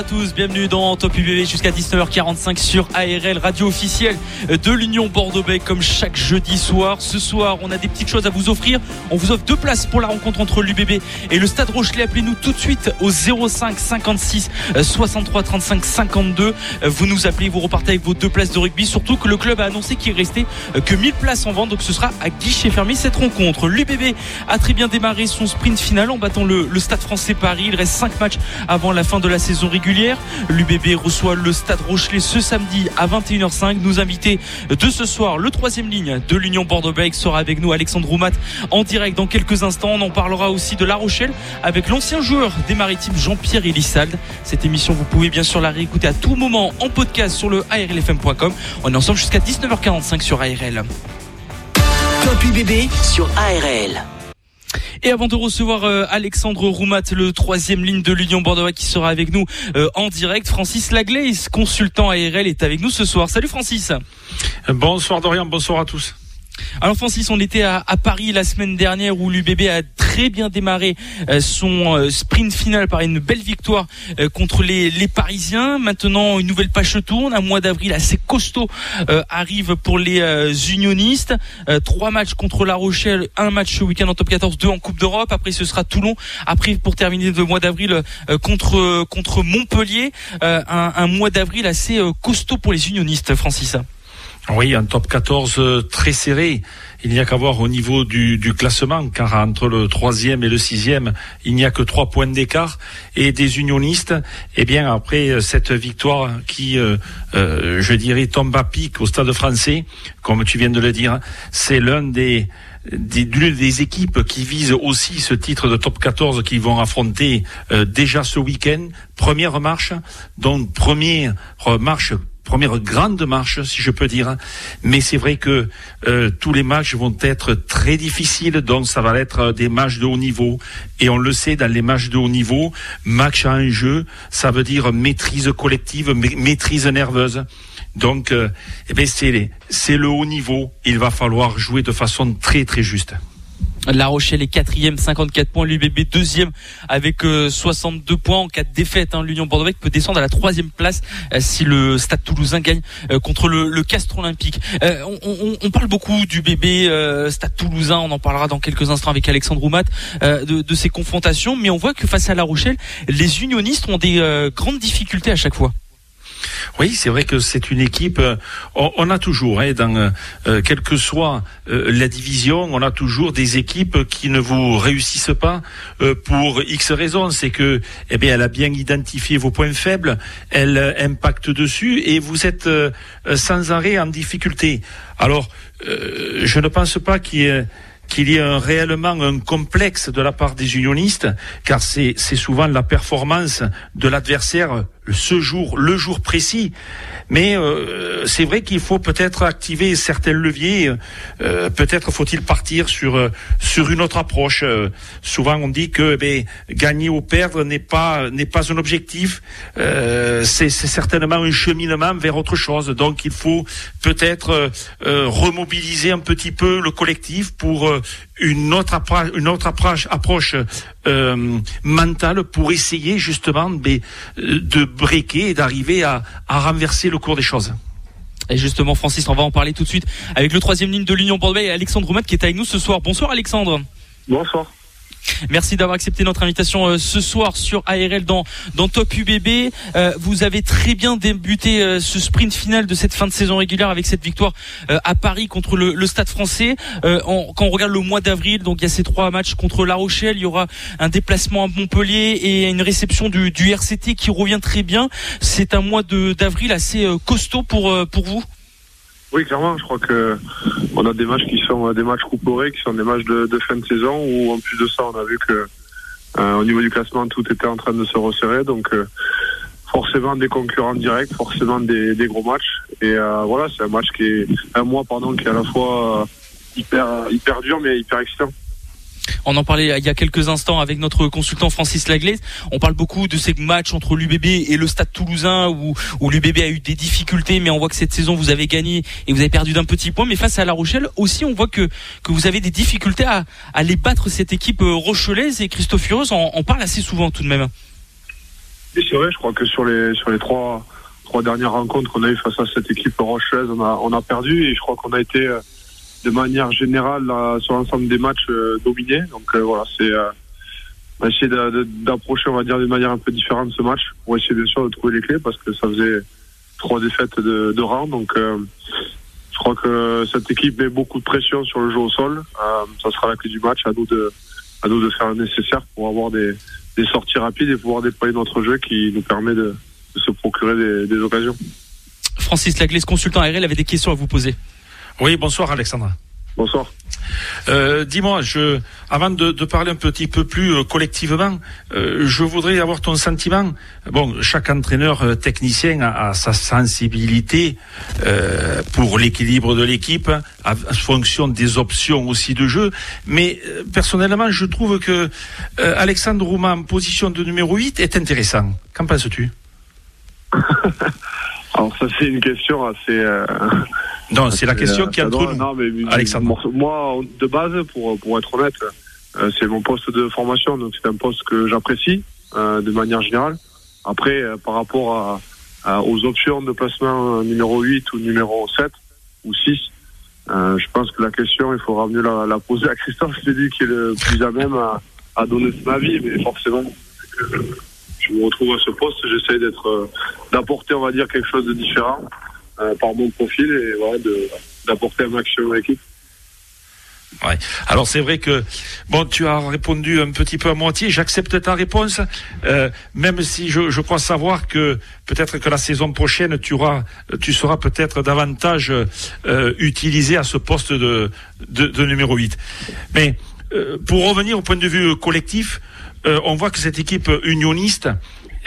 À tous, bienvenue dans Top UBB jusqu'à 19h45 sur ARL, radio officielle de l'Union Bordeaux-Bègles comme chaque jeudi soir. Ce soir, on a des petites choses à vous offrir. On vous offre deux places pour la rencontre entre l'UBB et le Stade Rochelet. Appelez-nous tout de suite au 05 56 63 35 52. Vous nous appelez, vous repartez avec vos deux places de rugby. Surtout que le club a annoncé qu'il restait que 1000 places en vente, donc ce sera à guichet fermé cette rencontre. L'UBB a très bien démarré son sprint final en battant le, le Stade français Paris. Il reste 5 matchs avant la fin de la saison régulière. L'UBB reçoit le Stade Rochelet ce samedi à 21h05. Nous invités de ce soir, le troisième ligne de l'Union Bordeaux-Bègles sera avec nous Alexandre Roumat en direct dans quelques instants. On en parlera aussi de La Rochelle avec l'ancien joueur des Maritimes Jean-Pierre Elissalde. Cette émission, vous pouvez bien sûr la réécouter à tout moment en podcast sur le arlfm.com. On est ensemble jusqu'à 19h45 sur ARL. Top UBB sur ARL. Et avant de recevoir euh, Alexandre Roumat, le troisième ligne de l'Union Bordeaux qui sera avec nous euh, en direct, Francis Laglaise, consultant ARL, est avec nous ce soir. Salut Francis. Bonsoir Dorian, bonsoir à tous. Alors Francis, on était à, Paris la semaine dernière où l'UBB a très bien démarré euh, son euh, sprint final par une belle victoire euh, contre les, Parisiens. Maintenant, une nouvelle page tourne. Un mois d'avril assez costaud arrive pour les unionistes. trois matchs contre La Rochelle, un match ce week-end en top 14, deux en Coupe d'Europe. Après, ce sera Toulon. Après, pour terminer le mois d'avril contre contre Montpellier, un, un mois d'avril assez costaud pour les unionistes, Francis. Oui, un top 14 très serré. Il n'y a qu'à voir au niveau du, classement, car entre le troisième et le sixième, il n'y a que trois points d'écart. Et des unionistes, eh bien, après cette victoire qui, euh, euh, je dirais, tombe à pic au Stade français, comme tu viens de le dire, c'est l'un des des, des équipes qui visent aussi ce titre de top 14 qui vont affronter euh, déjà ce week-end. Première marche, donc première marche première grande marche, si je peux dire. Mais c'est vrai que euh, tous les matchs vont être très difficiles, donc ça va être des matchs de haut niveau. Et on le sait, dans les matchs de haut niveau, match à un jeu, ça veut dire maîtrise collective, maîtrise nerveuse. Donc, euh, eh c'est, c'est le haut niveau. Il va falloir jouer de façon très très juste. La Rochelle est quatrième, 54 points. L'UBB deuxième avec 62 points en cas de défaite. Hein. L'Union Bordeaux peut descendre à la troisième place euh, si le Stade Toulousain gagne euh, contre le, le Castres Olympique. Euh, on, parle beaucoup du bébé Stade Toulousain. On en parlera dans quelques instants avec Alexandre Roumat de, de, ces confrontations. Mais on voit que face à La Rochelle, les unionistes ont des grandes difficultés à chaque fois. Oui, c'est vrai que c'est une équipe. Euh, on, a toujours, hein, dans euh, euh, quelle que soit euh, la division, on a toujours des équipes qui ne vous réussissent pas euh, pour X raisons. C'est que, eh bien, elle a bien identifié vos points faibles, elle impacte dessus et vous êtes sans arrêt en difficulté. Alors, je ne pense pas qu'il y ait qu'il y ait un, réellement un complexe de la part des unionistes, car c'est souvent la performance de l'adversaire ce jour, le jour précis. Mais euh, c'est vrai qu'il faut peut-être activer certains leviers. Euh, peut-être faut-il partir sur euh, sur une autre approche. Euh, souvent on dit que eh gagner ou perdre n'est pas n'est pas un objectif. Euh, c'est certainement un cheminement vers autre chose. Donc il faut peut-être remobiliser un petit peu le collectif pour une autre approche, une autre approche, approche mentale pour essayer justement de, de briquer et d'arriver à, à renverser le cours des choses. Et justement, Francis, on va en parler tout de suite avec le troisième ligne de l'Union Bordeaux et Alexandre Roumat qui est avec nous ce soir. Bonsoir Alexandre. Bonsoir. Merci d'avoir accepté notre invitation euh, ce soir sur ARL dans, dans Top UBB. Euh, vous avez très bien débuté euh, ce sprint final de cette fin de saison régulière avec cette victoire à Paris contre le, Stade français. Quand on regarde le mois d'avril, donc il y a ces trois matchs contre La Rochelle, il y aura un déplacement à Montpellier et une réception du, du RCT qui revient très bien. C'est un mois d'avril assez costaud pour, pour vous? Oui, clairement, je crois que on a des matchs qui sont euh, des matchs couperés, qui sont des matchs de, de, fin de saison, où en plus de ça, on a vu que euh, au niveau du classement, tout était en train de se resserrer. Donc, euh, forcément des concurrents directs, forcément des, des gros matchs. Et voilà, c'est un match qui est un mois pardon qui est à la fois hyper hyper dur mais hyper excitant. On en parlait il y a quelques instants avec notre consultant Francis Laglaise. On parle beaucoup de ces matchs entre l'UBB et le Stade Toulousain où, l'UBB a eu des difficultés, mais on voit que cette saison vous avez gagné et vous avez perdu d'un petit point. Mais face à La Rochelle aussi, on voit que que vous avez des difficultés à, à les battre cette équipe euh, rochelaise et Christophe Furieux en, en, parle assez souvent tout de même. C'est vrai. Je crois que sur les sur les trois trois dernières rencontres qu'on a eu face à cette équipe rochelaise, on a on a perdu et je crois qu'on a été euh, de manière générale sur l'ensemble des matchs euh, dominés. Donc euh, voilà, c'est euh, on va essayer d'approcher, on va dire, d'une manière un peu différente ce match pour essayer bien sûr de trouver les clés parce que ça faisait trois défaites de, de rang. Donc je crois que cette équipe met beaucoup de pression sur le jeu au sol. ça sera la clé du match. À nous de, à nous de faire le nécessaire pour avoir des, sorties rapides et pouvoir déployer notre jeu qui nous permet de, se procurer des, occasions. Francis Laglaise, consultant RL, avait des questions à vous poser. Oui, bonsoir Alexandra. Bonsoir. Euh, dis-moi, je, avant de, parler un petit peu plus euh, collectivement, euh, je voudrais avoir ton sentiment. Bon, chaque entraîneur technicien a, sa sensibilité pour l'équilibre de l'équipe, en fonction des options aussi de jeu. Mais personnellement, je trouve que Alexandre Roumain, en position de numéro 8, est intéressant. Qu'en penses-tu? Alors ça, c'est une question assez non, c'est la question qui a trop. Non, mais, Alexandre. Moi, de base, pour, pour être honnête, euh, c'est mon poste de formation, donc c'est un poste que j'apprécie euh, de manière générale. Après, euh, par rapport à, aux options de placement numéro 8 ou numéro 7 ou 6, je pense que la question, il faudra mieux la, poser à Christophe, c'est lui qui est le plus à même à, à donner son avis, mais forcément, je me retrouve à ce poste, j'essaie d'être, d'apporter, on va dire, quelque chose de différent. Euh, par mon profil et voilà, d'apporter un maximum à l'équipe. Ouais. Alors c'est vrai que bon, tu as répondu un petit peu à moitié. J'accepte ta réponse, euh, même si je, crois savoir que peut-être que la saison prochaine tu auras, tu seras peut-être davantage euh, utilisé à ce poste de, de, numéro 8. Mais pour revenir au point de vue collectif, on voit que cette équipe unioniste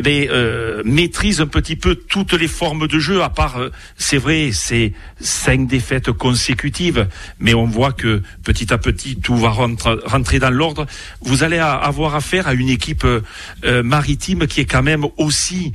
eh euh, maîtrise un petit peu toutes les formes de jeu, à part, euh, c'est vrai, c'est cinq défaites consécutives, mais on voit que petit à petit tout va rentrer dans l'ordre. Vous allez avoir affaire à une équipe euh, maritime qui est quand même aussi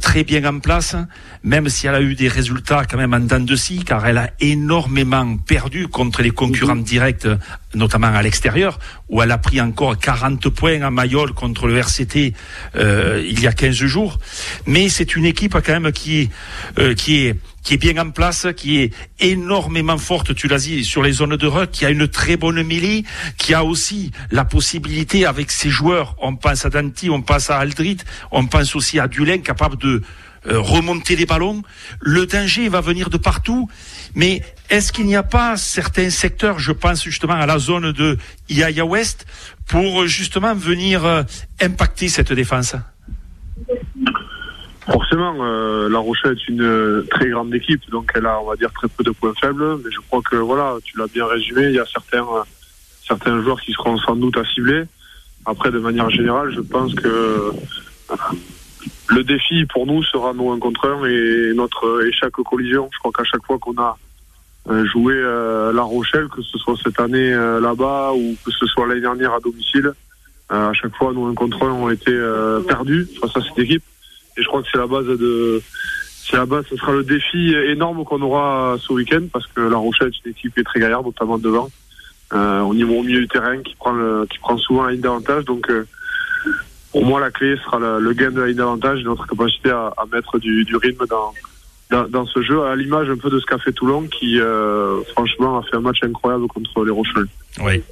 très bien en place, même si elle a eu des résultats quand même en dents de scie, car elle a énormément perdu contre les concurrents mhm. directs, notamment à l'extérieur, où elle a pris encore 40 points à Mayol contre le RCT il y a 15 jours. Mais c'est une équipe quand même qui est, euh, qui est qui est bien en place, qui est énormément forte, tu l'as dit, sur les zones de ruck, qui a une très bonne mêlée, qui a aussi la possibilité avec ses joueurs, on pense à Danti, on pense à Aldrit, on pense aussi à Dulin, capable de euh, remonter les ballons. Le danger va venir de partout, mais est-ce qu'il n'y a pas certains secteurs, je pense justement à la zone de Iaia West, pour justement venir euh, impacter cette défense? Forcément, euh, La Rochelle est une euh, très grande équipe, donc elle a, on va dire, très peu de points faibles. Mais je crois que voilà, tu l'as bien résumé. Il y a certains certains joueurs qui seront sans doute à cibler. Après, de manière générale, je pense que euh, le défi pour nous sera nos 1 contre 1 et notre et chaque collision. Je crois qu'à chaque fois qu'on a joué La Rochelle, que ce soit cette année là-bas ou que ce soit l'année dernière à domicile, à chaque fois, nos 1 contre 1 ont été perdus face à cette équipe. Et je crois que c'est la base de, c'est la base, ce sera le défi énorme qu'on aura ce week-end parce que La Rochelle est une équipe qui est très gaillarde, notamment devant, euh, au niveau au milieu du terrain, qui prend le, qui prend souvent la ligne d'avantage. Donc, euh, pour moi, la clé sera le, gain de la ligne d'avantage, notre capacité à, mettre du, rythme dans, ce jeu, à l'image un peu de ce qu'a fait Toulon, qui euh, franchement a fait un match incroyable contre les Rochelles. Oui.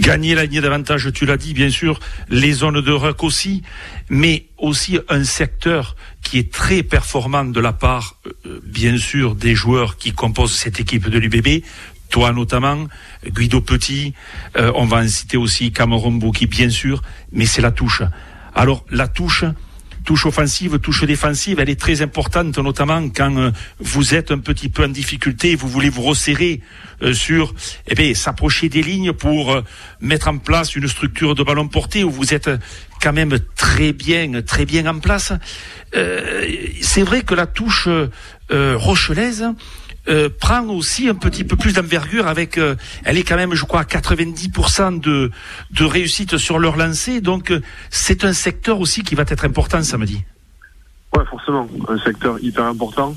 Gagner la ligne d'avantage, tu l'as dit, bien sûr, les zones de ruck aussi, mais aussi un secteur qui est très performant de la part, euh, bien sûr, des joueurs qui composent cette équipe de l'UBB, toi notamment, Guido Petit, euh, on va en citer aussi Cameron Bouki, bien sûr, mais c'est la touche. Alors, la touche, touche offensive, touche défensive, elle est très importante, notamment quand euh, vous êtes un petit peu en difficulté, vous voulez vous resserrer euh, sur, eh bien, s'approcher des lignes pour euh, mettre en place une structure de ballon porté où vous êtes quand même très bien, très bien en place. c'est vrai que la touche rochelaise euh, prend aussi un petit peu plus d'envergure avec, euh, elle est quand même, je crois, à 90% de, de réussite sur leur lancée. Donc, euh, c'est un secteur aussi qui va être important samedi. Ouais, forcément, un secteur hyper important.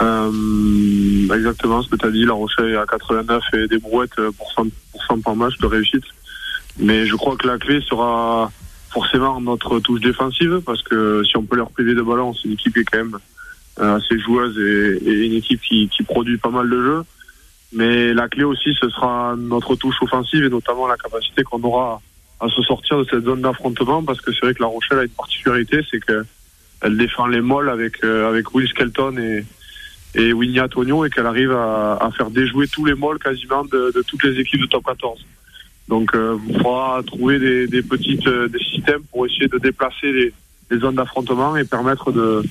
exactement ce que tu as dit, La Rochelle est à 89 et des brouettes pour 100% par match de réussite. Mais je crois que la clé sera forcément notre touche défensive parce que si on peut leur priver de ballon, c'est une équipe qui est quand même euh, assez joueuse et, une équipe qui, qui, produit pas mal de jeux. Mais la clé aussi, ce sera notre touche offensive et notamment la capacité qu'on aura à se sortir de cette zone d'affrontement parce que c'est vrai que La Rochelle a une particularité, c'est que elle défend les molles avec euh, avec Will Skelton et et Winnie Antonio et qu'elle arrive à, à, faire déjouer tous les molles quasiment de, de, toutes les équipes de top 14. Donc euh, il faudra trouver des, des petites euh, des systèmes pour essayer de déplacer les, les zones d'affrontement et permettre de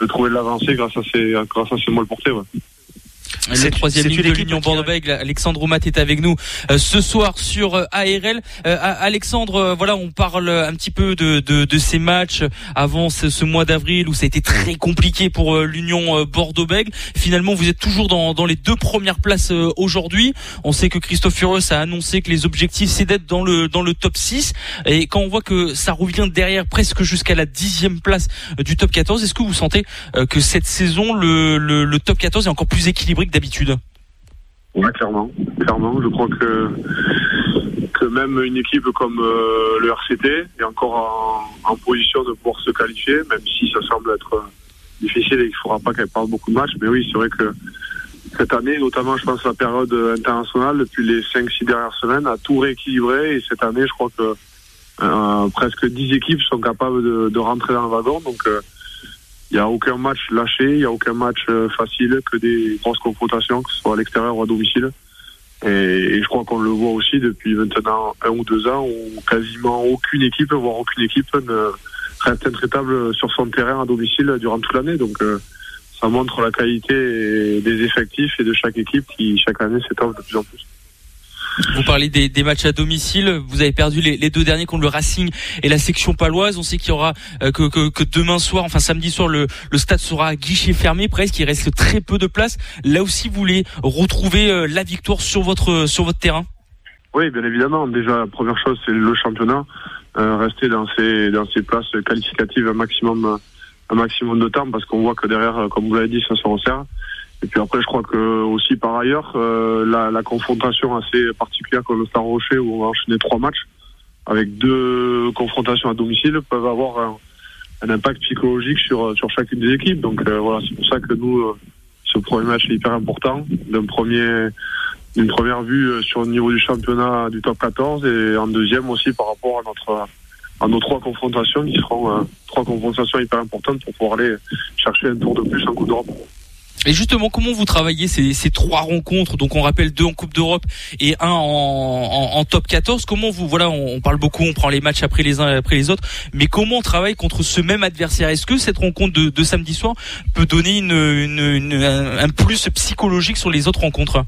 de trouver de l'avancée grâce à ces grâce à ces molles portés. Ouais. Le troisième ligne de l'Union Bordeaux-Bègles, Alexandre Oumat est avec nous euh, ce soir sur euh, ARL. Euh, Alexandre, voilà, on parle un petit peu de, de, de ces matchs avant ce, ce mois d'avril où ça a été très compliqué pour l'Union Bordeaux-Bègles. Finalement, vous êtes toujours dans, dans les deux premières places aujourd'hui. On sait que Christophe Furieux a annoncé que les objectifs c'est d'être dans le dans le top 6. Et quand on voit que ça revient derrière presque jusqu'à la dixième place du top 14, est-ce que vous sentez que cette saison le, le, le top 14 est encore plus équilibré d'habitude. Oui, clairement. Clairement, je crois que que même une équipe comme euh, le RCT est encore en, position de pouvoir se qualifier, même si ça semble être difficile et qu'il ne faudra pas qu'elle parle beaucoup de matchs. Mais oui, c'est vrai que cette année, notamment, je pense, la période internationale, depuis les 5-6 dernières semaines, a tout rééquilibré. Et cette année, je crois que euh, presque 10 équipes sont capables de, rentrer dans le wagon. Donc, euh, il n'y a aucun match lâché, il n'y a aucun match euh, facile, que des grosses confrontations, que ce soit à l'extérieur ou à domicile. Et, je crois qu'on le voit aussi depuis maintenant un ou deux ans où quasiment aucune équipe, voire aucune équipe, ne reste intraitable sur son terrain à domicile durant toute l'année. Donc euh, ça montre la qualité des effectifs et de chaque équipe qui chaque année s'étoffe de plus en plus. Vous parlez des, des, matchs à domicile. Vous avez perdu les, les, deux derniers contre le Racing et la section paloise. On sait qu'il y aura euh, que, que, que, demain soir, enfin samedi soir, le, le stade sera à guichet fermé presque. Il reste très peu de place. Là aussi, vous voulez retrouver euh, la victoire sur votre sur votre terrain? Oui, bien évidemment. Déjà, la première chose, c'est le championnat. Euh, rester dans ces dans ces places qualificatives un maximum un maximum de temps parce qu'on voit que derrière, comme vous l'avez dit, ça se resserre. Et puis après, je crois que aussi par ailleurs, euh, la, la, confrontation assez particulière comme le Star Rocher, où on va enchaîner trois matchs avec deux confrontations à domicile, peuvent avoir un, impact psychologique sur sur chacune des équipes. Donc euh, voilà, c'est pour ça que nous, euh, ce premier match est hyper important, d'une première vue sur le niveau du championnat du top 14 et en deuxième aussi par rapport à notre nos trois confrontations qui seront trois confrontations hyper importantes pour pouvoir aller chercher un tour de plus en Coupe d'Europe. Et justement, comment vous travaillez ces, trois rencontres? Donc, on rappelle deux en Coupe d'Europe et un en, top 14. Comment vous, voilà, on, parle beaucoup, on prend les matchs après les uns après les autres, mais comment on travaille contre ce même adversaire? Est-ce que cette rencontre de, samedi soir peut donner une, une, un, plus psychologique sur les autres rencontres?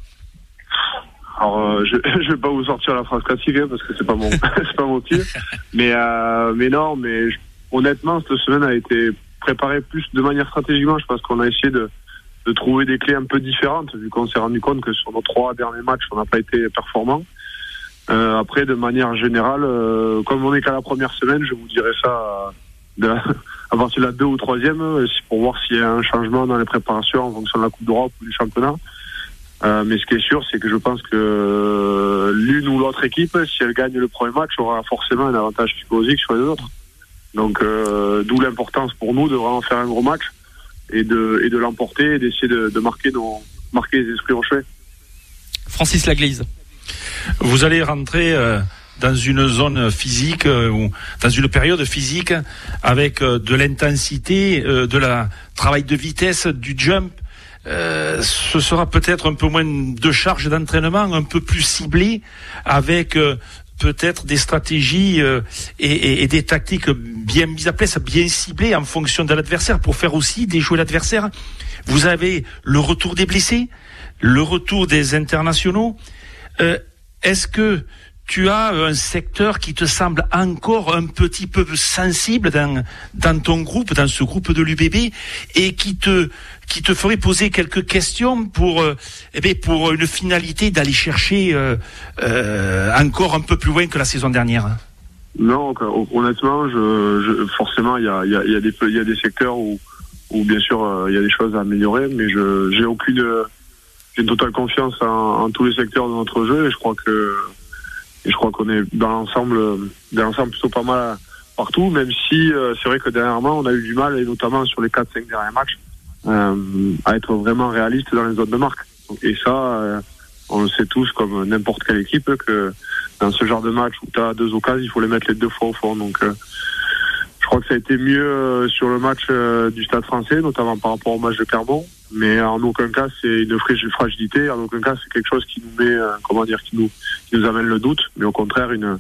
Alors, euh, je, je vais pas vous sortir la phrase classique hein, parce que c'est pas mon, c'est pas mon tir. Mais, euh, mais non, mais honnêtement, cette semaine a été préparée plus de manière stratégiquement. Je pense qu'on a essayé de, de trouver des clés un peu différentes, vu qu'on s'est rendu compte que sur nos trois derniers matchs, on n'a pas été performant. Euh, après, de manière générale, euh, comme on n'est qu'à la première semaine, je vous dirais ça de, à partir de la deux ou troisième, euh, pour voir s'il y a un changement dans les préparations en fonction de la Coupe d'Europe ou du championnat. Euh, mais ce qui est sûr, c'est que je pense que l'une ou l'autre équipe, si elle gagne le premier match, aura forcément un avantage psychologique sur les autres. Donc, euh, d'où l'importance pour nous de vraiment faire un gros match et de, et de l'emporter et d'essayer de, de, marquer, nos, marquer les esprits rochers. Francis Laglaise. Vous allez rentrer euh, dans une zone physique euh, ou dans une période physique avec euh, de l'intensité, de la travail de vitesse, du jump. ce sera peut-être un peu moins de charge d'entraînement, un peu plus ciblé, avec peut-être des stratégies et, et, et, des tactiques bien mises à place, bien ciblées en fonction de l'adversaire pour faire aussi déjouer l'adversaire. Vous avez le retour des blessés, le retour des internationaux. Euh, Est-ce que tu as un secteur qui te semble encore un petit peu sensible dans, dans ton groupe, dans ce groupe de l'UBB, et qui te, qui te ferait poser quelques questions pour, euh, eh bien, pour une finalité d'aller chercher euh, euh, encore un peu plus loin que la saison dernière. Non, honnêtement, je, je forcément, il y a, y, a, y, a des, y a des secteurs où, où bien sûr, euh, il y a des choses à améliorer, mais je j'ai aucune, j'ai une totale confiance en, en tous les secteurs de notre jeu, et je crois que et je crois qu'on est dans l'ensemble, dans l'ensemble plutôt pas mal partout, même si euh, c'est vrai que dernièrement on a eu du mal, et notamment sur les 4-5 derniers matchs, euh, à être vraiment réaliste dans les zones de marque. Et ça, euh, on le sait tous comme n'importe quelle équipe que dans ce genre de match où tu as deux occasions, il faut les mettre les deux fois au fond. Donc euh, je crois que ça a été mieux euh, sur le match euh, du Stade français, notamment par rapport au match de Carbon. Mais en aucun cas, c'est une fragilité. En aucun cas, c'est quelque chose qui nous met, euh, comment dire, qui nous, qui nous amène le doute. Mais au contraire, une,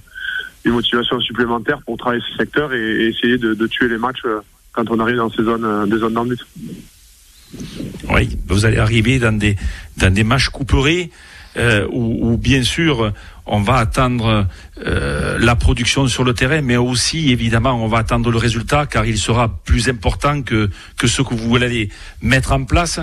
une motivation supplémentaire pour travailler ce secteur et, essayer de, tuer les matchs quand on arrive dans ces zones, des zones d'embut. Oui, vous allez arriver dans des, dans des matchs couperés euh, où, bien sûr, on va attendre euh, la production sur le terrain, mais aussi évidemment on va attendre le résultat car il sera plus important que que ce que vous allez mettre en place.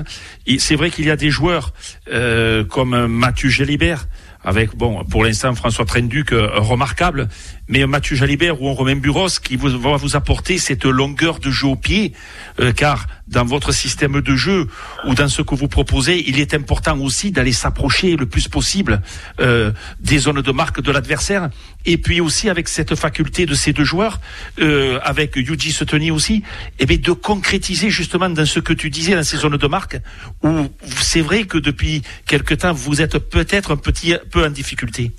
C'est vrai qu'il y a des joueurs euh, comme Mathieu Gélibert avec bon pour l'instant François Trenduc euh, remarquable, mais Mathieu Jalibert ou Romain Buros qui vous, va vous apporter cette longueur de jeu au pied, euh, car dans votre système de jeu ou dans ce que vous proposez, il est important aussi d'aller s'approcher le plus possible euh, des zones de marque de l'adversaire, et puis aussi avec cette faculté de ces deux joueurs, euh, avec Yuji Sutoni aussi, et bien de concrétiser justement dans ce que tu disais dans ces zones de marque, où c'est vrai que depuis quelque temps vous êtes peut-être un petit peu en difficulté.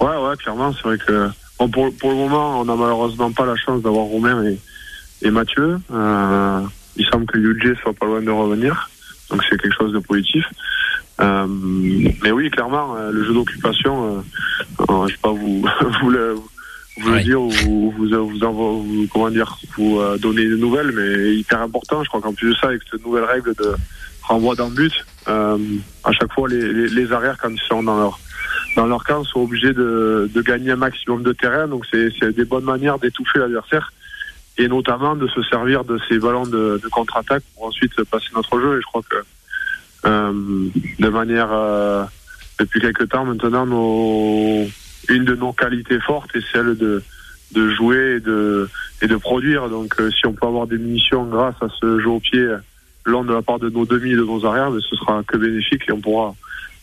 Ouais, ouais, clairement, c'est vrai que bon, pour, pour le moment, on n'a malheureusement pas la chance d'avoir Romain et, et Mathieu. Euh, il semble que Yuji soit pas loin de revenir, donc c'est quelque chose de positif. Euh, mais oui, clairement, le jeu d'occupation, euh, je sais pas vous vous le, vous ouais. dire ou vous, vous, vous, vous, comment dire vous euh, donner des nouvelles, mais hyper important. Je crois qu'en plus de ça, avec cette nouvelle règle de renvoi d'un but, euh, à chaque fois les, les, les, arrières quand ils sont dans leur dans leur camp sont obligés de, de gagner un maximum de terrain. Donc c'est des bonnes manières d'étouffer l'adversaire et notamment de se servir de ces ballons de, contre-attaque pour ensuite passer notre jeu. Et je crois que euh, de manière euh, depuis quelques temps maintenant, une de nos qualités fortes est celle de jouer et de produire. Donc euh, si on peut avoir des munitions grâce à ce jeu au pied long de la part de nos demi et de nos arrières, mais ce sera que bénéfique et on pourra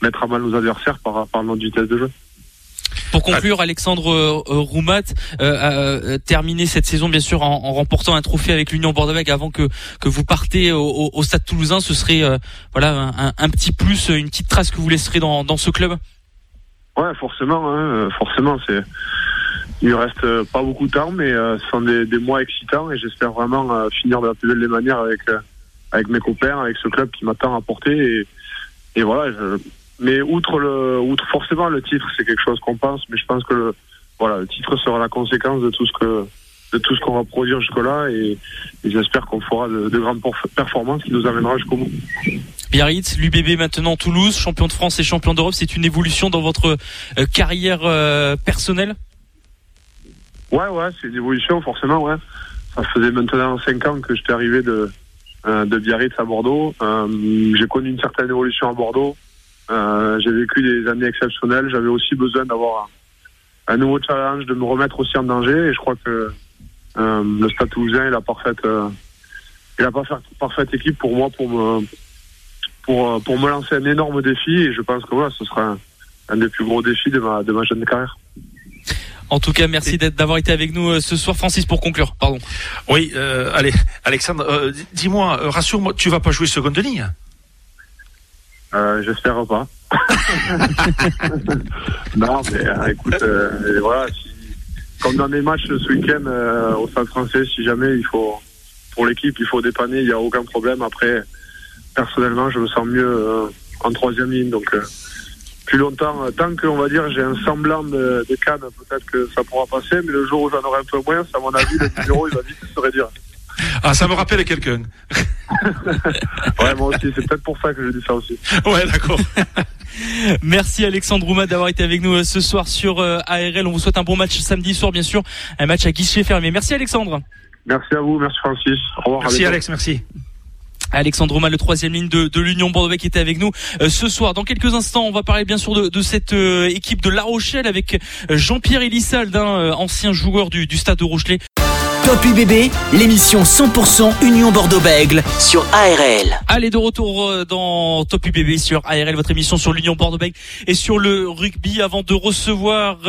mettre à mal nos adversaires par, par notre vitesse de jeu. Pour conclure, Alexandre euh, Roumat euh, a terminé cette saison bien sûr en, en remportant un trophée avec l'Union bordeaux avant que que vous partez au, au Stade Toulousain. Ce serait euh, voilà un, un, petit plus, une petite trace que vous laisserez dans, dans ce club? Ouais, forcément, hein, forcément, c'est il ne reste pas beaucoup de temps, mais ce sont des, des mois excitants et j'espère vraiment finir de la plus belle des manières avec avec mes copains, avec ce club qui m'attend à porter et, et voilà. Je, mais outre le, outre forcément le titre, c'est quelque chose qu'on pense, mais je pense que le, voilà, le titre sera la conséquence de tout ce que, de tout ce qu'on va produire jusque-là, et, et j'espère qu'on fera de, de, grandes performances qui nous amènera jusqu'au bout. Biarritz, l'UBB maintenant Toulouse, champion de France et champion d'Europe, c'est une évolution dans votre euh, carrière euh, personnelle? Ouais, ouais, c'est une évolution forcément, ouais. Ça faisait maintenant 5 ans que j'étais arrivé de, euh, de Biarritz à Bordeaux. J'ai connu une certaine évolution à Bordeaux. Euh, j'ai vécu des années exceptionnelles. J'avais aussi besoin d'avoir un, un, nouveau challenge, de me remettre aussi en danger. Et je crois que euh, le Stade Toulousain est la parfaite, euh, est la parfaite, parfaite équipe pour moi pour me pour pour me lancer un énorme défi. Et je pense que voilà, ce sera un, un des plus gros défis de ma de ma jeune carrière. En tout cas, merci d'avoir été avec nous ce soir, Francis, pour conclure. Pardon. Oui, euh, allez, Alexandre, euh, dis-moi, rassure-moi, tu vas pas jouer seconde ligne euh, J'espère pas. non, mais euh, écoute, euh, voilà, si, comme dans mes matchs ce week-end au Stade français, si jamais il faut, pour l'équipe, il faut dépanner, il n'y a aucun problème. Après, personnellement, je me sens mieux en troisième ligne, donc plus longtemps. Tant qu'on va dire j'ai un semblant de, de canne, peut-être que ça pourra passer, mais le jour où j'en aurai un peu moins, à mon avis, le numéro il va vite se réduire. Ah, ça me rappelle quelqu'un. ouais, moi aussi, c'est peut-être pour ça que je dis ça aussi. Ouais, d'accord. Merci Alexandre Roumat d'avoir été avec nous ce soir sur ARL. On vous souhaite un bon match samedi soir, bien sûr. Un match à guichet fermé. Merci Alexandre. Merci à vous, merci Francis. Au revoir. Merci Alex, merci. Alexandre Romain, le troisième ligne de, de l'Union Bordeaux qui était avec nous euh, ce soir. Dans quelques instants, on va parler bien sûr de, de cette euh, équipe de La Rochelle avec euh, Jean-Pierre Elissalde, un ancien joueur du, du Stade de Rochelet. Top UBB, l'émission 100% Union Bordeaux-Bègle sur ARL. Allez, de retour dans Top UBB sur ARL, votre émission sur l'Union Bordeaux-Bègle et sur le rugby avant de recevoir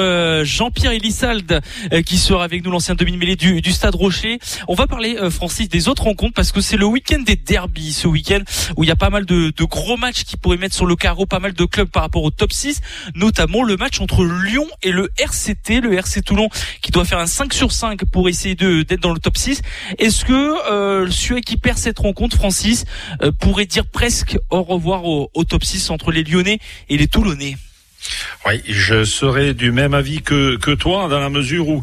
Jean-Pierre Elissalde qui sera avec nous, l'ancien demi-mêlée du, du Stade Rocher. On va parler, Francis, des autres rencontres parce que c'est le week-end des derbies ce week-end où il y a pas mal de, de, gros matchs qui pourraient mettre sur le carreau pas mal de clubs par rapport au top 6, notamment le match entre Lyon et le RCT, le RC Toulon qui doit faire un 5 sur 5 pour essayer de d'être dans le top 6. Est-ce que euh, celui qui perd cette rencontre, Francis, euh, pourrait dire presque au revoir au, au top 6 entre les Lyonnais et les Toulonnais? Oui, je serais du même avis que, que toi, dans la mesure où,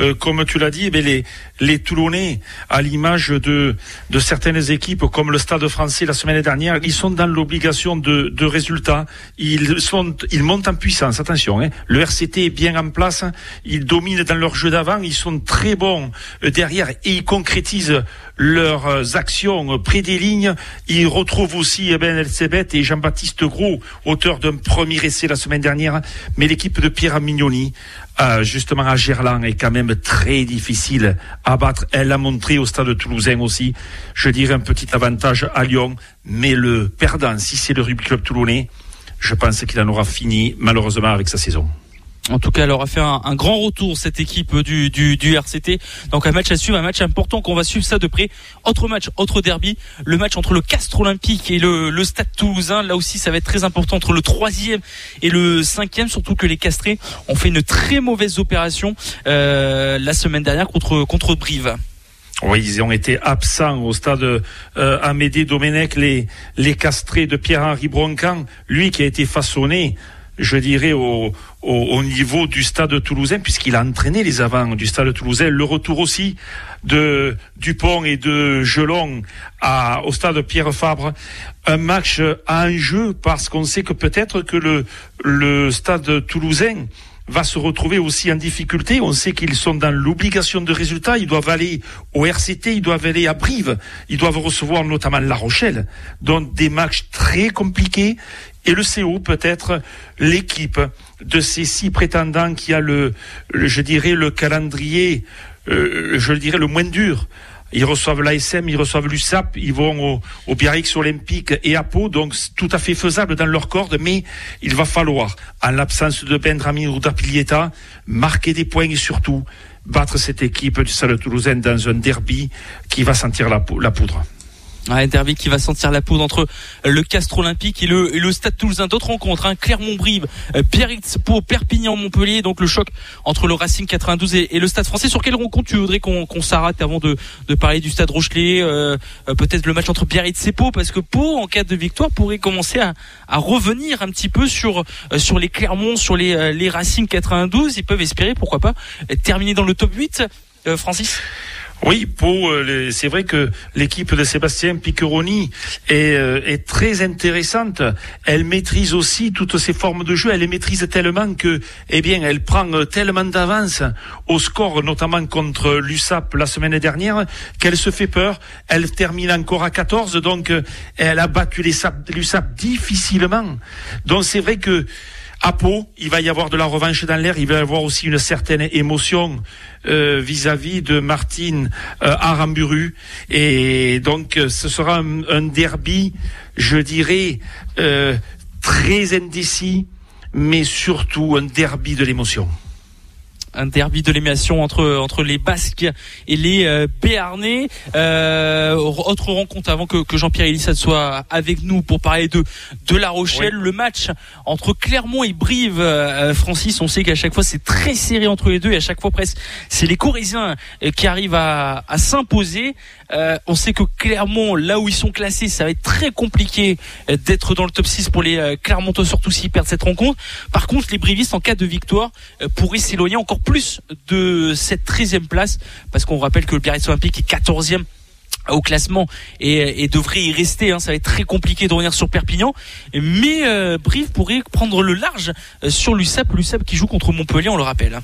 euh, comme tu l'as dit, eh les, les Toulonnais, à l'image de, certaines équipes comme le Stade français la semaine dernière, ils sont dans l'obligation de, de résultats. Ils, sont, ils montent en puissance, attention. Hein. Le RCT est bien en place, ils dominent dans leur jeu d'avant, ils sont très bons euh, derrière et ils concrétisent leurs actions près des lignes. Ils retrouvent aussi Ben Elsebet et Jean-Baptiste Gros, auteur d'un premier essai la semaine dernière. Mais l'équipe de Pierre Mignoni, euh, justement à Gerland, est quand même très difficile à battre. Elle l'a montré au stade toulousain aussi. Je dirais un petit avantage à Lyon. Mais le perdant, si c'est le rugby club toulonnais, je pense qu'il en aura fini malheureusement avec sa saison. En tout cas, elle aura fait un, un, grand retour cette équipe du, du, du, RCT. Donc un match à suivre, un match important qu'on va suivre ça de près. Autre match, autre derby, le match entre le Castre Olympique et le, le Stade Toulousain. Là aussi, ça va être très important entre le troisième et le cinquième. Surtout que les Castrés ont fait une très mauvaise opération euh, la semaine dernière contre contre Brive. Oui, ils ont été absents au stade euh, Amédée Domenech, les, les castrés de Pierre-Henri Broncan, lui qui a été façonné je dirais, au, au, au, niveau du stade toulousain, puisqu'il a entraîné les avants du stade toulousain. Le retour aussi de Dupont et de Gelon à, au stade Pierre Fabre. Un match à enjeu parce qu'on sait que peut-être que le, le stade toulousain va se retrouver aussi en difficulté. On sait qu'ils sont dans l'obligation de résultats. Ils doivent aller au RCT, ils doivent aller à Brive, ils doivent recevoir notamment La Rochelle. Donc des matchs très compliqués. Et le CO peut être l'équipe de ces six prétendants qui a le, je dirais, le calendrier, euh, je le dirais, le moins dur. Ils reçoivent l'ASM, ils reçoivent l'USAP, ils vont au, au Biarritz Olympique et à Pau, donc tout à fait faisable dans leur corde, mais il va falloir, en l'absence de Bendramin ou d'Apilieta, marquer des points et surtout battre cette équipe du Salle Toulousain dans un derby qui va sentir la poudre. Un derby qui va sentir la poudre entre le Castre Olympique et le, et le Stade Toulousain. D'autres rencontres, hein, Clermont-Brive, Biarritz pour Perpignan-Montpellier, donc le choc entre le Racing 92 et, le Stade Français. Sur quelle rencontre tu voudrais qu'on qu s'arrête avant de, de, parler du Stade Rochelet euh, Peut-être le match entre Biarritz et Pau, parce que Pau, en cas de victoire, pourrait commencer à, à revenir un petit peu sur sur les Clermont, sur les, les Racing 92. Ils peuvent espérer, pourquoi pas, terminer dans le top 8, euh, Francis? Oui, pour c'est vrai que l'équipe de Sébastien Piccheroni est, euh, est, très intéressante. Elle maîtrise aussi toutes ses formes de jeu. Elle les maîtrise tellement que, eh bien, elle prend tellement d'avance au score, notamment contre l'USAP la semaine dernière, qu'elle se fait peur. Elle termine encore à 14, donc elle a battu l'USAP difficilement. Donc c'est vrai que à Pau, il va y avoir de la revanche dans l'air, il va y avoir aussi une certaine émotion vis-à-vis -vis de Martine euh, Aramburu. Et donc ce sera un, un derby, je dirais, euh, très indécis, mais surtout un derby de l'émotion un derby de l'émission entre entre les Basques et les euh, Béarnais. Euh, autre rencontre avant que, que Jean-Pierre Elissade soit avec nous pour parler de de La Rochelle. Oui. Le match entre Clermont et Brive, euh, Francis, on sait qu'à chaque fois c'est très serré entre les deux et à chaque fois presque c'est les Corésiens qui arrivent à, à s'imposer. Euh, on sait que Clermont, là où ils sont classés, ça va être très compliqué euh, d'être dans le top 6 pour les euh, Clermontois, surtout s'ils perdent cette rencontre. Par contre, les Brivistes, en cas de victoire, pourraient s'éloigner encore plus de cette 13e place, parce qu'on rappelle que le Biarritz Olympique est 14e au classement et, et, devrait y rester. Hein. Ça va être très compliqué de revenir sur Perpignan. Mais euh, Brive pourrait prendre le large sur l'USAP. L'USAP qui joue contre Montpellier, on le rappelle.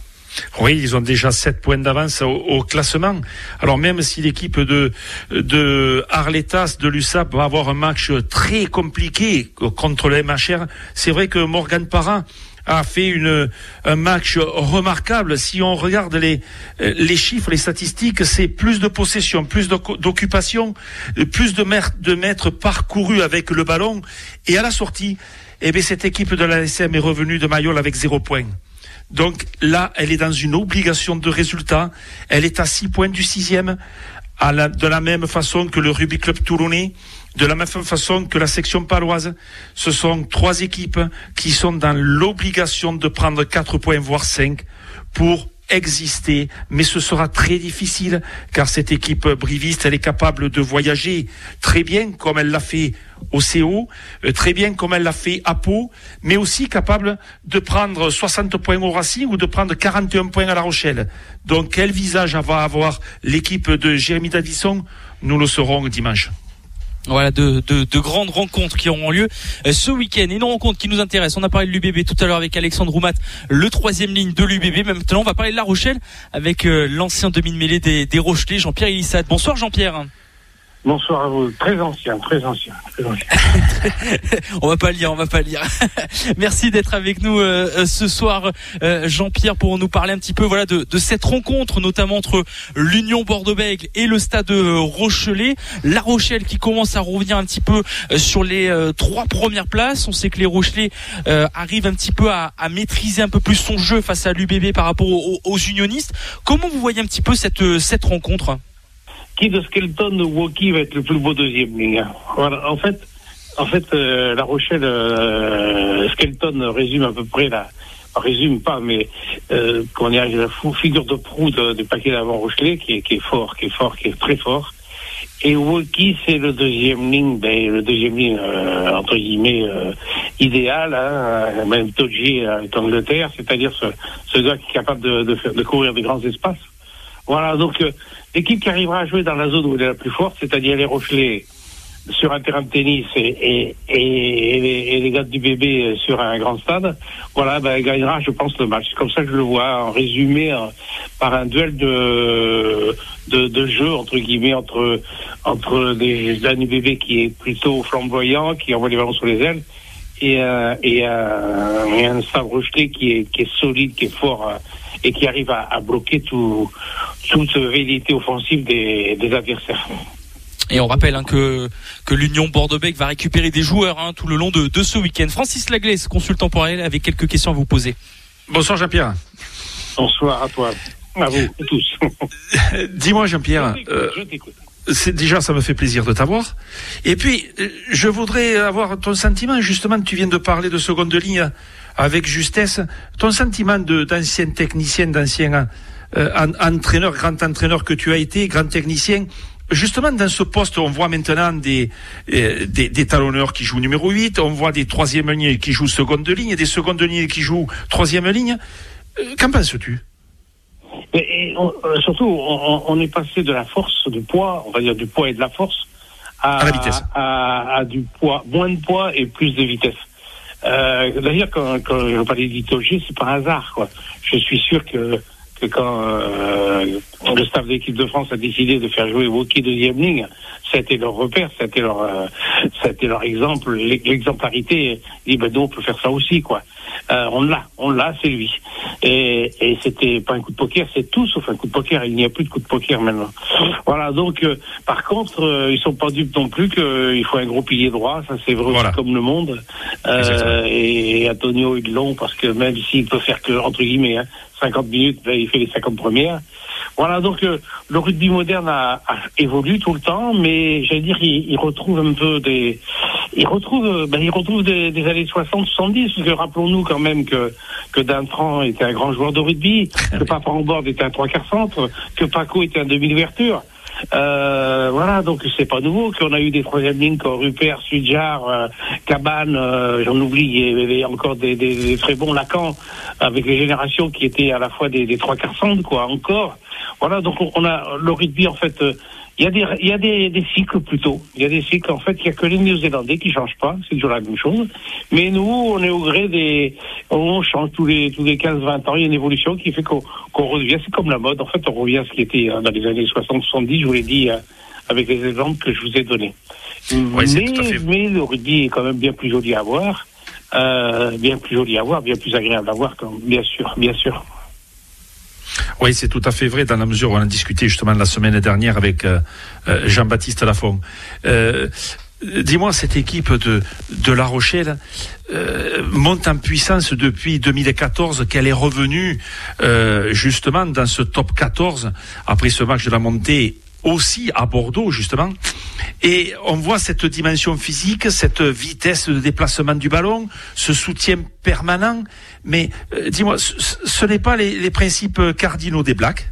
Oui, ils ont déjà 7 points d'avance au, classement. Alors même si l'équipe de, de Arletas, de l'USAP, va avoir un match très compliqué contre le MHR, c'est vrai que Morgan Parra a fait une, un match remarquable. Si on regarde les, les chiffres, les statistiques, c'est plus de possession, plus d'occupation, plus de de mètres parcourus avec le ballon. Et à la sortie, eh bien, cette équipe de la SM est revenue de Mayol avec zéro point. Donc là, elle est dans une obligation de résultat. Elle est à six points du sixième, de la même façon que le Rugby Club toulonnais, de la même façon que la section paloise. Ce sont trois équipes qui sont dans l'obligation de prendre quatre points, voire cinq, pour exister, mais ce sera très difficile car cette équipe briviste, elle est capable de voyager très bien comme elle l'a fait au CO, très bien comme elle l'a fait à Pau, mais aussi capable de prendre 60 points au Racing ou de prendre 41 points à La Rochelle. Donc quel visage va avoir l'équipe de Jérémy Davisson Nous le saurons dimanche. Voilà, de, de, de, grandes rencontres qui auront lieu euh, ce week-end. Une rencontre qui nous intéresse. On a parlé de l'UBB tout à l'heure avec Alexandre Roumat, le troisième ligne de l'UBB. Maintenant, on va parler de La Rochelle avec euh, l'ancien demi-mêlée des, des Rochelais, Jean-Pierre Elissade. Bonsoir Jean-Pierre. Bonsoir à vous. Très ancien, très ancien, très ancien. on va pas lire, on va pas lire. Merci d'être avec nous euh, ce soir, euh, Jean-Pierre, pour nous parler un petit peu, voilà, de, cette rencontre, notamment entre l'Union Bordeaux-Bègles et le Stade Rochelet. La Rochelle qui commence à revenir un petit peu euh, sur les trois premières places. On sait que les Rochelais arrivent un petit peu à, à, maîtriser un peu plus son jeu face à l'UBB par rapport aux, aux, unionistes. Comment vous voyez un petit peu cette cette rencontre? Qui de Skelton ou Woki va être le plus beau deuxième ligne. Voilà. En fait, en fait, euh, La Rochelle, euh, Skelton résume à peu près la, résume pas, mais euh, qu'on est la figure de proue du paquet d'avant Rochelet, qui est, fort, qui est fort, qui est très fort. Et Woki, c'est le deuxième ligne, ben, le deuxième ligne euh, entre guillemets euh, idéal, hein, même Toji est Angleterre, c'est-à-dire ce, ce gars qui est capable de, de, de courir des grands espaces. Voilà, donc euh, l'équipe qui arrivera à jouer dans la zone où elle est la plus forte, c'est-à-dire les Rochelais sur un terrain de tennis et, les, gars du bébé sur un grand stade, voilà, ben, gagnera, je pense, le match. C'est comme ça que je le vois, en résumé en, par un duel de, de, de, jeu, entre guillemets, entre, entre des du bébé qui est plutôt flamboyant, qui envoie les ballons sur les ailes, et, euh, et, euh, et un stade Rochelet qui est, qui est solide, qui est fort. Euh, et qui arrive à, à bloquer tout, toute vérité offensive des, des, adversaires. Et on rappelle hein, que, que l'Union Bordeaux-Bègles va récupérer des joueurs hein, tout le long de, de ce week-end. Francis Laglaise, consultant pour elle, avec quelques questions à vous poser. Bonsoir Jean-Pierre. Bonsoir à toi, à vous tous. Dis-moi Jean-Pierre. Je t'écoute. C'est déjà ça me fait plaisir de t'avoir. Et puis je voudrais avoir ton sentiment. Justement, tu viens de parler de seconde ligne avec justesse. Ton sentiment d'ancien technicien, d'ancien euh, entraîneur, grand entraîneur que tu as été, grand technicien, justement dans ce poste, on voit maintenant des, euh, des, des, talonneurs qui jouent numéro 8, on voit des troisième lignes qui jouent seconde ligne, des secondes lignes qui jouent troisième ligne. Euh, Qu'en penses-tu? Et, on, surtout, on, on, est passé de la force, du poids, on va dire du poids et de la force, à, à la vitesse, à, à, du poids, moins de poids et plus de vitesse. Euh, D'ailleurs, quand, quand je parlais d'Itogi, c'est par hasard. Quoi. Je suis sûr que, que quand euh, le staff d'équipe de France a décidé de faire jouer Woki deuxième ligne, été leur repère, ça a été leur, euh, leur exemple, l'exemplarité. Dit ben nous on peut faire ça aussi quoi. Euh, on l'a, on l'a, c'est lui. Et, et c'était pas un coup de poker, c'est tout sauf un coup de poker. Il n'y a plus de coup de poker maintenant. Voilà. Donc, euh, par contre, euh, ils sont pas dupes non plus qu'il faut un gros pilier droit. Ça, c'est vrai Voilà. comme le monde. Euh, et, et Antonio ils l'ont parce que même s'il peut faire que entre guillemets hein, 50 minutes, ben, il fait les 50 premières. Voilà, donc euh, le rugby moderne a, a, évolué tout le temps, mais j'allais dire, il, il, retrouve un peu des, il retrouve, ben, il retrouve des, des années 60-70, parce que rappelons-nous quand même que que Dintran était un grand joueur de rugby, que Papa Bord était un trois quarts centre, que Paco était un demi d'ouverture. Euh, voilà, donc c'est pas nouveau qu'on a eu des troisième lignes comme Rupert, Sudjar, euh, Cabane, euh, j'en oublie, et, encore des, des, des, très bons Lacan, avec les générations qui étaient à la fois des, des trois quarts quoi, encore. Voilà, donc on a le rugby, en fait, euh, il y a des, il y a des, des cycles plutôt. Il y a des cycles, en fait, il y a que les Néo-Zélandais qui changent pas, c'est toujours la même chose. Mais nous, on est au gré des, on change tous les, tous les 15, 20 ans, il y a une évolution qui fait qu'on, revient, c'est comme la mode, en fait, on revient à ce qui était euh, dans les années 60, 70, je vous l'ai dit, euh, avec les exemples que je vous ai donnés. Mais, mais le rugby est quand même bien plus joli à voir, euh, bien plus joli à voir, bien plus agréable à voir, quand- bien sûr, bien sûr. Oui, c'est tout à fait vrai dans la mesure où on a discuté justement la semaine dernière avec euh, euh, Jean-Baptiste Lafont. Euh, Dis-moi, cette équipe de, de La Rochelle monte en puissance depuis 2014, qu'elle est revenue justement dans ce top 14 après ce match de la montée aussi à Bordeaux justement. Et on voit cette dimension physique, cette vitesse de déplacement du ballon, ce soutien permanent. Mais euh, dis-moi, ce, n'est pas les principes cardinaux des Blacks?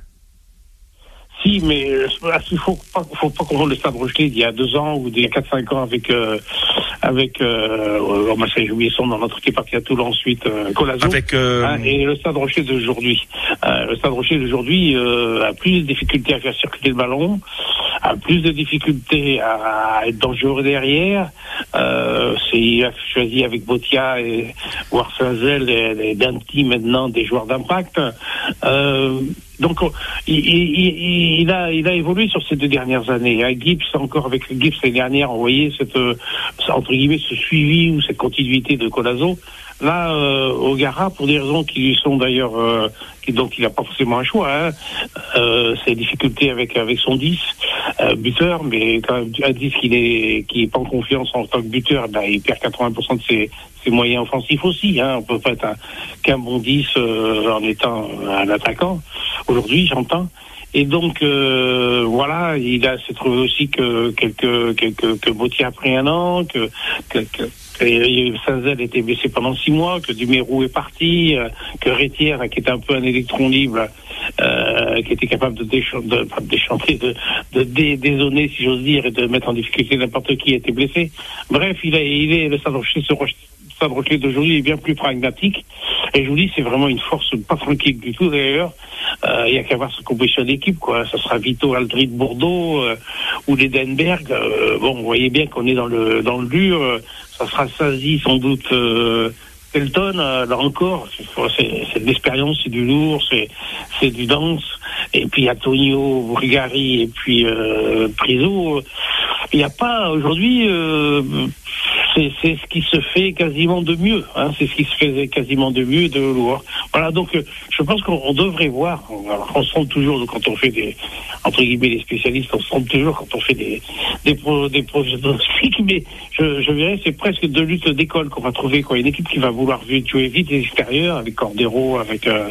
Si, mais euh, il faut pas, faut pas qu'on le Stade Rochelet d'il y a deux ans ou d'il y a quatre cinq ans avec euh, avec euh, oh, j'ai oublié son nom, notre équipe partie à Toulon ensuite, euh, Colazo. avec euh, Hein, et le Stade Rocher d'aujourd'hui. Euh, le Stade Rocher d'aujourd'hui euh, a plus de difficultés à faire circuler le ballon, a plus de difficultés à, à être dangereux derrière. Euh, c'est il a choisi avec Botia et Warsazel et, et Danti maintenant des joueurs d'impact. Euh, donc on- il, a il a évolué sur ces deux dernières années. Hein. Gibbs encore avec Gibbs l'année dernière, on voyait cette euh, entre guillemets ce suivi ou cette continuité de Colazo. Là, euh, O'Gara, pour des raisons qui lui sont d'ailleurs, euh, donc il n'a pas forcément un choix, hein, euh, ses difficultés avec avec son 10 euh, buteur, mais quand un 10 qui n'est qui est pas en confiance en tant que buteur, ben, il perd 80% de ses, ses moyens offensifs aussi. Hein, on peut pas être un- qu'un bon 10 euh, en étant un attaquant. Aujourd'hui, j'entends. Et donc euh, voilà, il a s'est trouvé aussi que quelques quelques que Bautier a pris un an, que que, que était blessé pendant six mois, que Dumérou est parti, euh, que Rétière, qui était un peu un électron libre, euh, qui était capable de, déchan- de, de déchanter, de, de dé- dézonner, si j'ose dire, et de mettre en difficulté n'importe qui était blessé. Bref, il, a, il est le ce Roche- Stade Rochelet d'aujourd'hui est bien plus pragmatique. Et je vous dis, c'est vraiment une force pas tranquille du tout d'ailleurs. Euh, Il y a qu'à voir ce composition d'équipe, quoi. Ça sera Vito Aldrid Bordeaux euh, ou l'Edenberg. Euh, bon, vous voyez bien qu'on est dans le dans le dur. Euh, Ça sera Sazi sans doute. Euh, Elton, euh, là encore, c'est de l'expérience, c'est du lourd, c'est c'est du danse. Et puis Antonio Brigari et puis euh, Priso. Il n'y a pas aujourd'hui. Euh, c'est ce qui se fait quasiment de mieux. Hein, c'est ce qui se faisait quasiment de mieux de lourd. Voilà, donc euh, je pense qu'on on devrait voir. Alors, on se trompe toujours quand on fait des entre guillemets les spécialistes, on se trompe toujours quand on fait des des, pro, des mais je, je verrais c'est presque deux luttes d'école qu'on va trouver quoi. Une équipe qui va vouloir jouer vite les extérieurs avec Cordero, avec euh,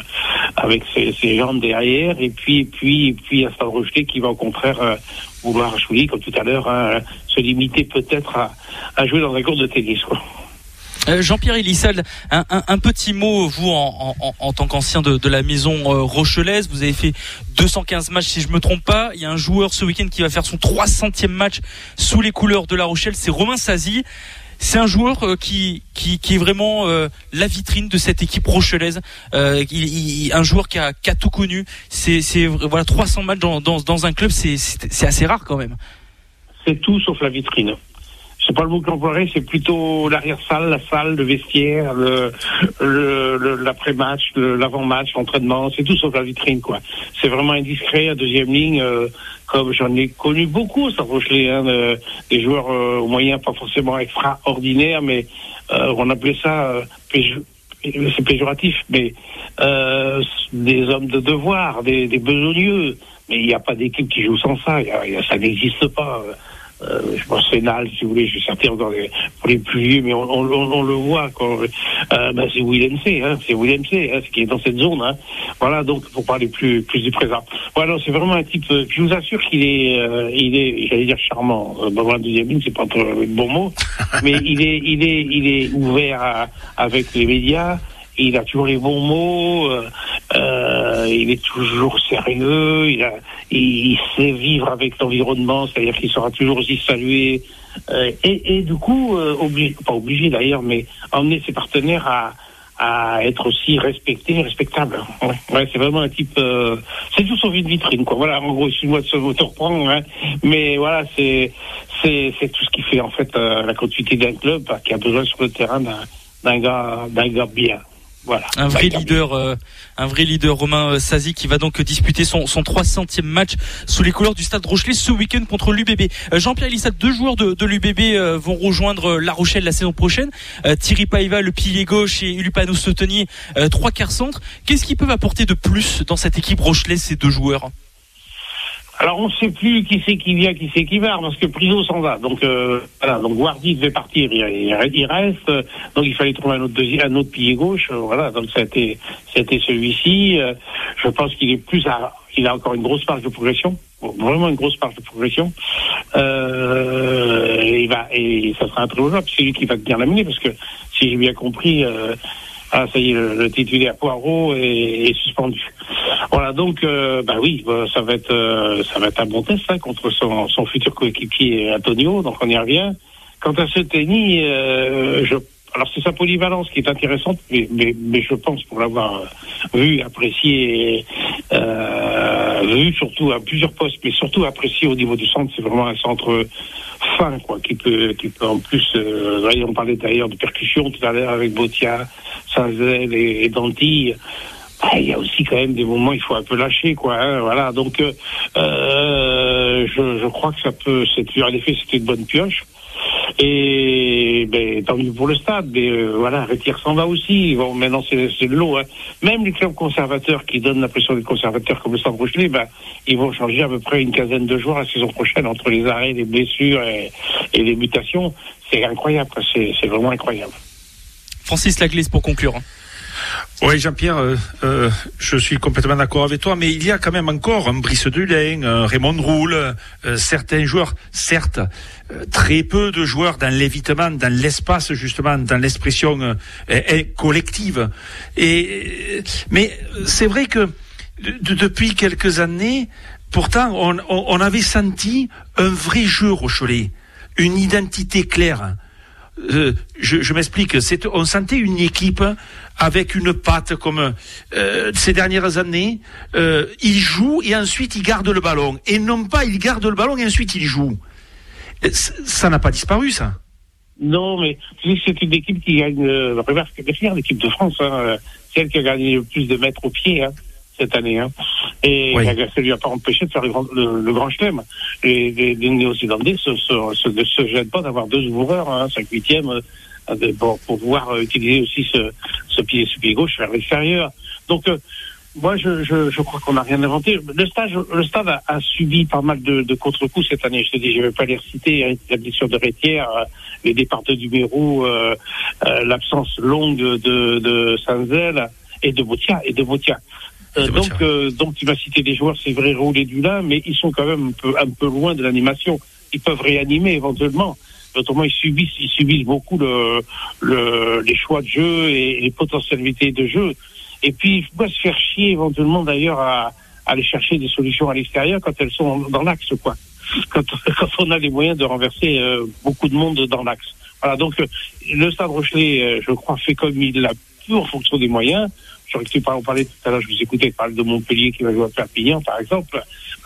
avec ses, ses jambes derrière, et puis et puis et puis un Stade Rochelet qui va au contraire euh, vouloir jouer comme tout à l'heure, hein, se limiter peut-être à, à jouer dans un cours de tennis quoi. Euh, Jean-Pierre Elissal, un, un, un petit mot, vous en, en, en tant qu'ancien de, de la maison euh, rochelaise, vous avez fait 215 matchs si je me trompe pas. Il y a un joueur ce week-end qui va faire son 300e match sous les couleurs de La Rochelle, c'est Romain Sazi. C'est un joueur euh, qui, qui, qui est vraiment euh, la vitrine de cette équipe rochelaise. Euh, il, il- un joueur qui a, qui a tout connu. C'est c'est voilà 300 matchs dans, dans, dans un club, c'est c'est assez rare quand même. C'est tout sauf la vitrine. C'est pas le mot que j'emploierais, c'est plutôt l'arrière-salle, la salle, le vestiaire, le, le, l'après-match, l'avant-match, l'entraînement, c'est tout sauf la vitrine, quoi. C'est vraiment indiscret, à deuxième ligne, euh, comme j'en ai connu beaucoup, ça Rochelet, hein, de- des joueurs euh, moyens pas forcément extraordinaires, mais euh, on appelait ça, euh, c'est péjoratif, mais euh, des hommes de devoir, des, des besogneux. Mais il n'y a pas d'équipe qui joue sans ça, y a- y a- ça n'existe pas. Euh, je pense Fénal, si vous voulez, je vais sortir encore pour les plus vieux, mais on, le voit quand euh, ben, c'est Willem C, hein, c'est Willem C, hein, ce qui est dans cette zone. Hein. Voilà, donc pour parler plus du présent. Voilà, c'est vraiment un type. euh, je vous assure qu'il est, euh, il est, j'allais dire charmant. Bon, la deuxième ligne, c'est pas le bon mot, mais il est, il est, il est ouvert avec les médias. Il a toujours les bons mots. euh, euh, il est toujours sérieux, il, a, il, sait vivre avec l'environnement, c'est-à-dire qu'il sera toujours aussi salué. Euh, et, et, du coup, euh, obligé, pas obligé d'ailleurs, mais emmener ses partenaires à, à être aussi respecté, respectable. Ouais, c'est vraiment un type. Euh, c'est tout sauf une vitrine, quoi. Voilà, en gros, excuse-moi de se reprendre, hein, mais voilà, c'est c'est tout ce qui fait en fait euh, la continuité d'un club qui a besoin sur le terrain d'un gars d'un gars bien. Un vrai leader, euh, un vrai leader Romain euh, Sazi qui va donc disputer son, son 300e match sous les couleurs du Stade Rochelet ce week-end contre l'UBB. Euh, Jean-Pierre Lissat, deux joueurs de, de l'UBB vont rejoindre La Rochelle la saison prochaine. Thierry Paiva, le pilier gauche, et Ulupano Sotoni, trois quarts centre. Qu'est-ce qu'ils peuvent apporter de plus dans cette équipe Rochelet, ces deux joueurs? Alors on ne sait plus qui c'est qui vient, qui c'est qui va, parce que Priso s'en va. Donc euh, voilà, donc Guardi devait partir, il, reste. Donc il fallait trouver un autre un autre pilier gauche. Euh, voilà, donc ça a été, celui-ci. Euh, je pense qu'il est plus à, il a encore une grosse marge de progression, vraiment une grosse marge de progression. Euh, et il va, et ça sera un très beau joueur, c'est lui qui va bien l'amener, parce que si j'ai bien compris. Euh, ah, ça y est, le, le titulaire Poirot est, est suspendu. Voilà, donc, euh, bah oui, bah, ça va être, euh, ça va être un bon test hein, contre son, son futur coéquipier Antonio. Donc on y revient. Quant à ce tennis, euh, je, alors c'est sa polyvalence qui est intéressante, mais, je pense pour l'avoir vu, apprécié, euh, vu surtout à plusieurs postes, mais surtout apprécié au niveau du centre, c'est vraiment un centre fin, quoi, qui peut, qui peut en plus, euh, on parlait d'ailleurs de percussion tout à l'heure avec Botia, Saint-Zel et, et. Bah, il y a aussi quand même des moments il faut un peu lâcher quoi hein, voilà. Donc euh, euh je, crois que ça peut en effet c'était une bonne pioche et ben, tant mieux pour le stade, mais euh, voilà, Retire s'en va aussi. Bon, maintenant c'est de l'eau. Hein. Même les clubs conservateurs qui donnent l'impression des conservateurs comme le Stade Rochelet, ben, ils vont changer à peu près une quinzaine de joueurs la saison prochaine entre les arrêts, les blessures et, les mutations. C'est incroyable, c'est vraiment incroyable. Francis Laglaise pour conclure. Oui, Jean-Pierre, euh, euh, je suis complètement d'accord avec toi, mais il y a quand même encore un Brice Dulain, un Raymond Roule, euh, certains joueurs, certes, très peu de joueurs dans l'évitement, dans l'espace justement, dans l'expression collective. Et mais c'est vrai que depuis quelques années, pourtant, on, on, avait senti un vrai jeu Rochelet, une identité claire. Je, je m'explique, on sentait une équipe avec une patte comme euh, ces dernières années. Euh, il joue et ensuite il garde le ballon. Et non pas il garde le ballon et ensuite il joue. Ça n'a pas disparu, ça. Non, mais c'est une équipe qui gagne. Euh, regarde, l'équipe de France, hein, celle qui a gagné le plus de mètres au pied. Hein, cette année. Hein. Et ça lui a pas empêché de faire le, le, grand chelem. Les, les, les Néo-Zélandais ne se, se, se, se, gênent pas d'avoir deux ouvreurs, hein, 5 8 pour, pour pouvoir euh, utiliser aussi ce, ce pied, ce pied gauche vers l'extérieur. Donc, euh, moi, je, je, je crois qu'on n'a rien inventé. Le stade, le stade a, a subi pas mal de, de contre-coups cette année. Je te dis, je ne vais pas les reciter. La blessure de Rétière, euh, les départs de Dumérou, euh, l'absence longue de, de Sanzel et de Botia et de Botia. Donc, donc, tu vas citer des joueurs, c'est vrai, rouler du lin, mais ils sont quand même un peu, un peu loin de l'animation. Ils peuvent réanimer éventuellement autrement ils subissent, ils subissent beaucoup le, le, les choix de jeu et les potentialités de jeu. Et puis, il faut pas se faire chier éventuellement d'ailleurs à, à, aller chercher des solutions à l'extérieur quand elles sont dans l'axe, quoi. Quand, quand, on a les moyens de renverser euh, beaucoup de monde dans l'axe. Voilà, donc euh, le Stade Rochelet, euh, je crois, fait comme il l'a pu en fonction des moyens. J'aurais pu en parler tout à l'heure, je vous écoutais parler de Montpellier qui va jouer à Perpignan, par exemple.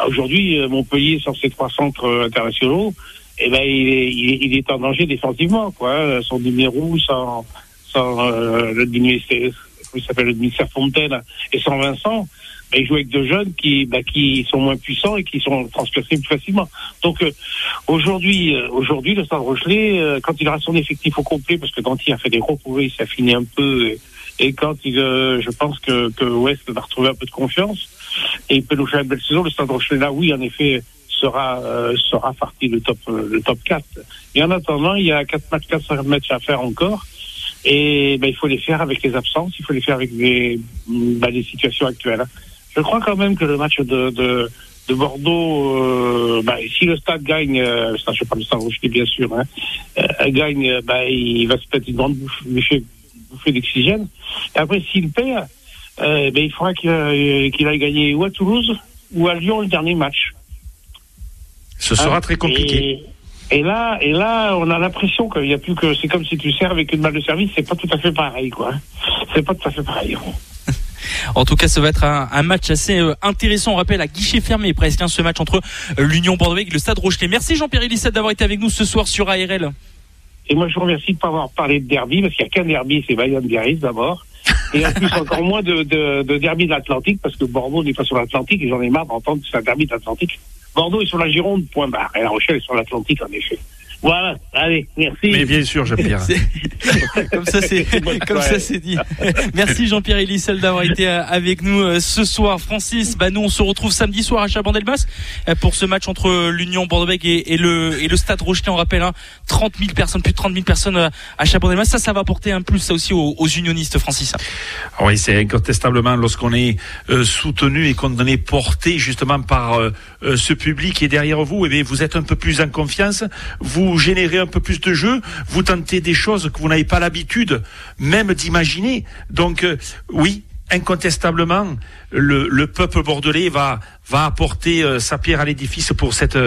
Aujourd'hui, Montpellier, sur ses trois centres internationaux, eh ben il est, il est, en danger défensivement quoi. Son numéro, sans, sans euh, le il s'appelle le ministère Fontaine et sans Vincent, ben, il joue avec deux jeunes qui, ben, qui sont moins puissants et qui sont transplacés plus facilement. Donc euh, aujourd'hui, euh, aujourd'hui le Stade Rochelet, euh, quand il aura son effectif au complet, parce que Danty a fait des gros progrès, ça finit un peu. Et, quand il, je pense que, que West va retrouver un peu de confiance et il peut nous faire une belle saison, le Stade Rochelet là, oui, en effet sera euh, sera parti le top le top 4. Et en attendant, il y a 4 matchs, 4 matchs à faire encore. Et ben, il faut les faire avec les absences, il faut les faire avec les, ben, les situations actuelles. Je crois quand même que le match de, de, de Bordeaux, euh, ben, si le stade gagne, euh, ça, je parle du stade bien sûr, hein, euh, gagne, ben, il va se mettre une grande bouffée, bouffée d'oxygène. Et après, s'il perd, euh, ben, il faudra qu'il euh, qu'il aille gagner ou à Toulouse ou à Lyon le dernier match. Ce sera Hein, très compliqué. Et, et là, et là, on a l'impression qu'il y a plus que c'est comme si tu sers avec une balle de service, c'est pas tout à fait pareil, quoi. C'est pas tout à fait pareil. En tout cas, ça va être un, un match assez euh, intéressant. On rappelle à guichet fermé presque hein, ce match entre l'Union Bordeaux et le Stade Rochelet. Merci Jean-Pierre Elissade d'avoir été avec nous ce soir sur ARL. Et moi, je vous remercie de ne pas avoir parlé de derby, parce qu'il n'y a qu'un derby, c'est Bayonne Biarritz d'abord. Et en plus, encore moins de, de, de derby de l'Atlantique, parce que Bordeaux n'est pas sur l'Atlantique, et j'en ai marre d'entendre que c'est un derby de l'Atlantique. Bordeaux est sur la Gironde, point barre. Et La Rochelle est sur l'Atlantique, en effet. Voilà, allez, merci. Mais bien sûr, Jean-Pierre. Comme ça, c'est comme ça, c'est dit. Merci Jean-Pierre Elissel d'avoir été euh, avec nous euh, ce soir. Francis, bah nous on se retrouve samedi soir à Chabandelmas euh, pour ce match entre l'Union Bordeaux-Bègles et, et le et le Stade Rochelet. On rappelle hein, 30 000 personnes, plus de 30 000 personnes euh, à Chabandelmas. Ça, ça va apporter un plus ça aussi aux, aux unionistes, Francis. Ah Oui, c'est incontestablement lorsqu'on est euh, soutenu et qu'on est porté justement par euh, ce public qui est derrière vous, et bien vous êtes un peu plus en confiance, vous générez un peu plus de jeu, vous tentez des choses que vous n'avez pas l'habitude même d'imaginer. Donc oui, incontestablement, le, le peuple bordelais va va apporter sa pierre à l'édifice pour cette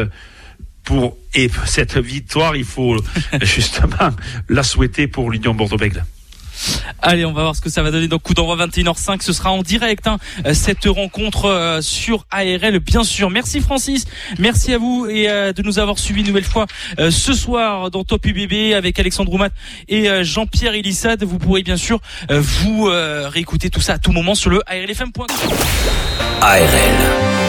pour et cette victoire, il faut justement la souhaiter pour l'Union Bordeaux-Bègles. Allez, on va voir ce que ça va donner. Donc, coup d'envoi 21h05, ce sera en direct, hein, cette rencontre euh, sur ARL, bien sûr. Merci Francis, merci à vous et euh, de nous avoir suivis une nouvelle fois euh, ce soir dans Top UBB avec Alexandre Roumat et euh, Jean-Pierre Elissade. Vous pourrez bien sûr euh, vous euh, réécouter tout ça à tout moment sur le ARLFM.com. ARL.